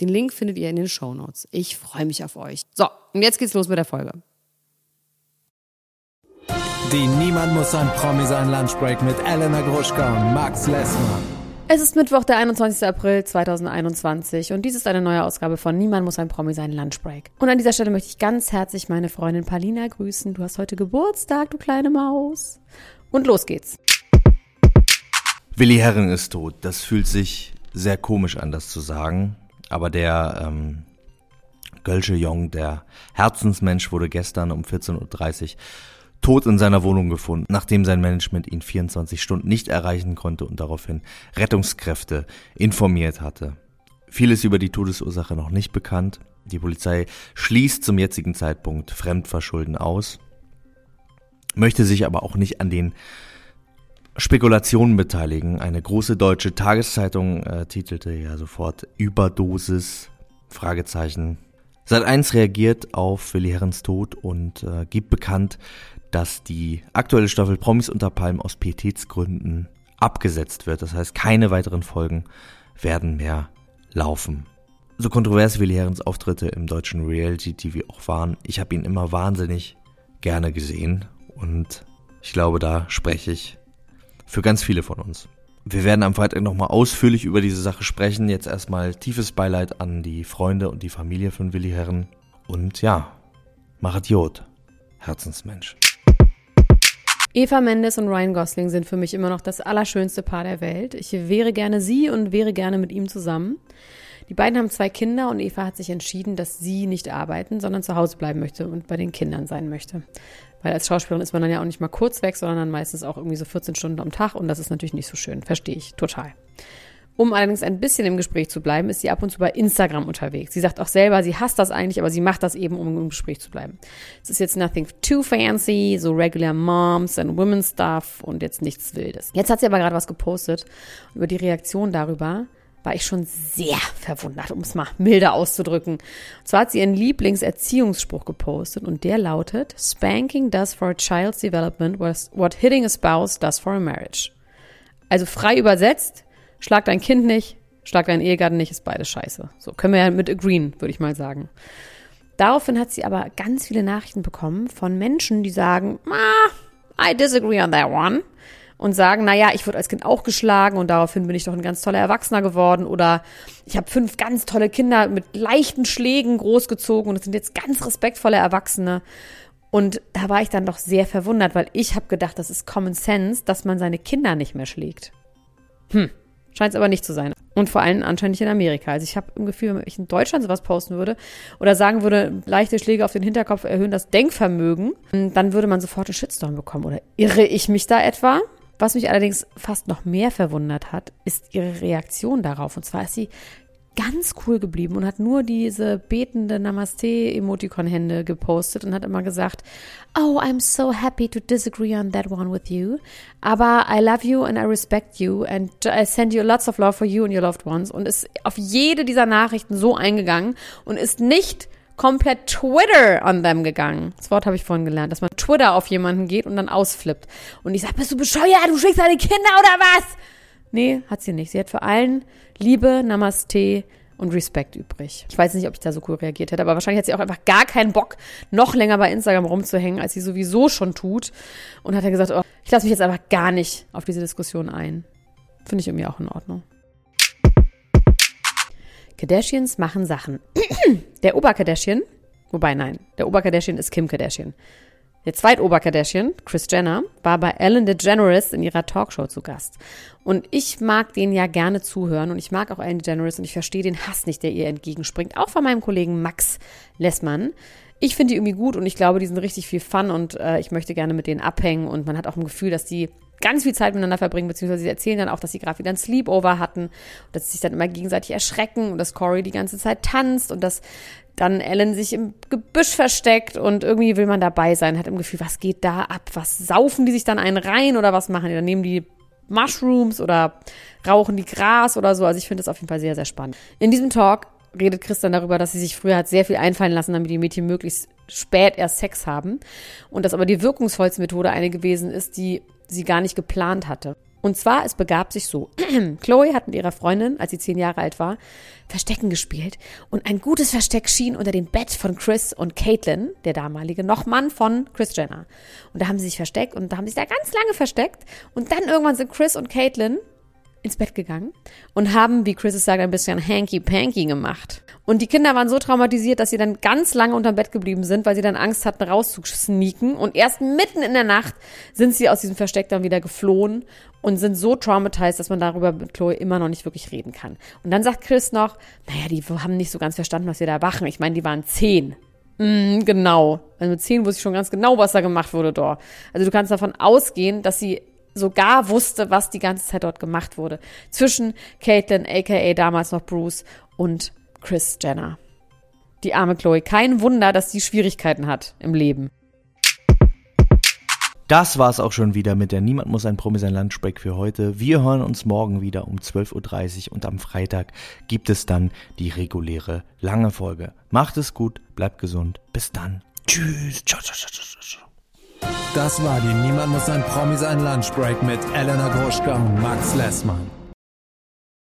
Den Link findet ihr in den Show Notes. Ich freue mich auf euch. So, und jetzt geht's los mit der Folge. Die Niemand muss ein Promi sein Lunchbreak mit Elena Gruschka und Max Lessmann. Es ist Mittwoch, der 21. April 2021 und dies ist eine neue Ausgabe von Niemand muss ein Promi sein Lunchbreak. Und an dieser Stelle möchte ich ganz herzlich meine Freundin Palina grüßen. Du hast heute Geburtstag, du kleine Maus. Und los geht's. Willi Herren ist tot. Das fühlt sich sehr komisch an, das zu sagen. Aber der ähm, Gölsche Jong, der Herzensmensch, wurde gestern um 14.30 Uhr tot in seiner Wohnung gefunden, nachdem sein Management ihn 24 Stunden nicht erreichen konnte und daraufhin Rettungskräfte informiert hatte. Vieles über die Todesursache noch nicht bekannt. Die Polizei schließt zum jetzigen Zeitpunkt Fremdverschulden aus, möchte sich aber auch nicht an den Spekulationen beteiligen. Eine große deutsche Tageszeitung äh, titelte ja sofort Überdosis, Fragezeichen. Seit 1 reagiert auf Willi Herrens Tod und äh, gibt bekannt, dass die aktuelle Staffel Promis unter Palmen aus Pietätsgründen abgesetzt wird. Das heißt, keine weiteren Folgen werden mehr laufen. So kontrovers Willi Herrens Auftritte im deutschen Reality-TV auch waren, ich habe ihn immer wahnsinnig gerne gesehen und ich glaube, da spreche ich für ganz viele von uns. Wir werden am Freitag nochmal ausführlich über diese Sache sprechen. Jetzt erstmal tiefes Beileid an die Freunde und die Familie von Willi Herren. Und ja, machet Jod, Herzensmensch. Eva Mendes und Ryan Gosling sind für mich immer noch das allerschönste Paar der Welt. Ich wäre gerne sie und wäre gerne mit ihm zusammen. Die beiden haben zwei Kinder und Eva hat sich entschieden, dass sie nicht arbeiten, sondern zu Hause bleiben möchte und bei den Kindern sein möchte. Weil als Schauspielerin ist man dann ja auch nicht mal kurz weg, sondern dann meistens auch irgendwie so 14 Stunden am Tag und das ist natürlich nicht so schön. Verstehe ich total. Um allerdings ein bisschen im Gespräch zu bleiben, ist sie ab und zu bei Instagram unterwegs. Sie sagt auch selber, sie hasst das eigentlich, aber sie macht das eben, um im Gespräch zu bleiben. Es ist jetzt nothing too fancy, so regular Moms and Women Stuff und jetzt nichts Wildes. Jetzt hat sie aber gerade was gepostet über die Reaktion darüber, war ich schon sehr verwundert, um es mal milder auszudrücken. Und zwar hat sie ihren Lieblingserziehungsspruch gepostet und der lautet, Spanking does for a child's development what hitting a spouse does for a marriage. Also frei übersetzt, schlag dein Kind nicht, schlag deinen Ehegatten nicht, ist beides scheiße. So können wir ja mit agreeen, würde ich mal sagen. Daraufhin hat sie aber ganz viele Nachrichten bekommen von Menschen, die sagen, ah, I disagree on that one und sagen, naja, ich wurde als Kind auch geschlagen und daraufhin bin ich doch ein ganz toller Erwachsener geworden oder ich habe fünf ganz tolle Kinder mit leichten Schlägen großgezogen und es sind jetzt ganz respektvolle Erwachsene. Und da war ich dann doch sehr verwundert, weil ich habe gedacht, das ist Common Sense, dass man seine Kinder nicht mehr schlägt. Hm, scheint es aber nicht zu sein. Und vor allem anscheinend nicht in Amerika. Also ich habe im Gefühl, wenn ich in Deutschland sowas posten würde oder sagen würde, leichte Schläge auf den Hinterkopf erhöhen das Denkvermögen, dann würde man sofort einen Shitstorm bekommen. Oder irre ich mich da etwa? Was mich allerdings fast noch mehr verwundert hat, ist ihre Reaktion darauf. Und zwar ist sie ganz cool geblieben und hat nur diese betende Namaste-Emoticon-Hände gepostet und hat immer gesagt, Oh, I'm so happy to disagree on that one with you. Aber I love you and I respect you and I send you lots of love for you and your loved ones. Und ist auf jede dieser Nachrichten so eingegangen und ist nicht komplett Twitter on them gegangen. Das Wort habe ich vorhin gelernt, dass man Twitter auf jemanden geht und dann ausflippt. Und ich sage, bist du bescheuert? Du schickst deine Kinder oder was? Nee, hat sie nicht. Sie hat für allen Liebe, Namaste und Respekt übrig. Ich weiß nicht, ob ich da so cool reagiert hätte, aber wahrscheinlich hat sie auch einfach gar keinen Bock, noch länger bei Instagram rumzuhängen, als sie sowieso schon tut. Und hat er gesagt, oh, ich lasse mich jetzt einfach gar nicht auf diese Diskussion ein. Finde ich irgendwie auch in Ordnung. Kardashians machen Sachen. der Oberkardashian, wobei nein, der Oberkardashian ist Kim Kardashian. Der Zweitoberkardashian, Chris Jenner, war bei Ellen DeGeneres in ihrer Talkshow zu Gast. Und ich mag den ja gerne zuhören und ich mag auch Ellen DeGeneres und ich verstehe den Hass nicht, der ihr entgegenspringt. Auch von meinem Kollegen Max Lessmann. Ich finde die irgendwie gut und ich glaube, die sind richtig viel Fun und äh, ich möchte gerne mit denen abhängen und man hat auch ein Gefühl, dass die ganz viel Zeit miteinander verbringen, beziehungsweise sie erzählen dann auch, dass sie gerade wieder ein Sleepover hatten und dass sie sich dann immer gegenseitig erschrecken und dass Corey die ganze Zeit tanzt und dass dann Ellen sich im Gebüsch versteckt und irgendwie will man dabei sein, hat im Gefühl, was geht da ab? Was saufen die sich dann einen rein oder was machen die? Dann nehmen die Mushrooms oder rauchen die Gras oder so. Also ich finde das auf jeden Fall sehr, sehr spannend. In diesem Talk redet Christian darüber, dass sie sich früher hat sehr viel einfallen lassen, damit die Mädchen möglichst spät erst Sex haben. Und dass aber die wirkungsvollste Methode eine gewesen ist, die sie gar nicht geplant hatte. Und zwar, es begab sich so. Chloe hat mit ihrer Freundin, als sie zehn Jahre alt war, Verstecken gespielt. Und ein gutes Versteck schien unter dem Bett von Chris und Caitlin, der damalige Nochmann von Chris Jenner. Und da haben sie sich versteckt und da haben sie sich da ganz lange versteckt. Und dann irgendwann sind Chris und Caitlin ins Bett gegangen und haben, wie Chris es sagt, ein bisschen hanky-panky gemacht. Und die Kinder waren so traumatisiert, dass sie dann ganz lange unterm Bett geblieben sind, weil sie dann Angst hatten, rauszusneaken. Und erst mitten in der Nacht sind sie aus diesem Versteck dann wieder geflohen und sind so traumatisiert, dass man darüber mit Chloe immer noch nicht wirklich reden kann. Und dann sagt Chris noch, naja, die haben nicht so ganz verstanden, was wir da machen. Ich meine, die waren zehn. Mm, genau. Also mit zehn wusste ich schon ganz genau, was da gemacht wurde dort. Also du kannst davon ausgehen, dass sie sogar wusste, was die ganze Zeit dort gemacht wurde. Zwischen Caitlin, aka damals noch Bruce, und Chris Jenner. Die arme Chloe. Kein Wunder, dass sie Schwierigkeiten hat im Leben. Das war's auch schon wieder mit der Niemand muss ein Promi sein Lunchbreak für heute. Wir hören uns morgen wieder um 12.30 Uhr und am Freitag gibt es dann die reguläre lange Folge. Macht es gut, bleibt gesund. Bis dann. Tschüss. Ciao, ciao, ciao, ciao, ciao. Das war die Niemand muss ein Promi sein Lunchbreak mit Elena Gruschka und Max Lessmann.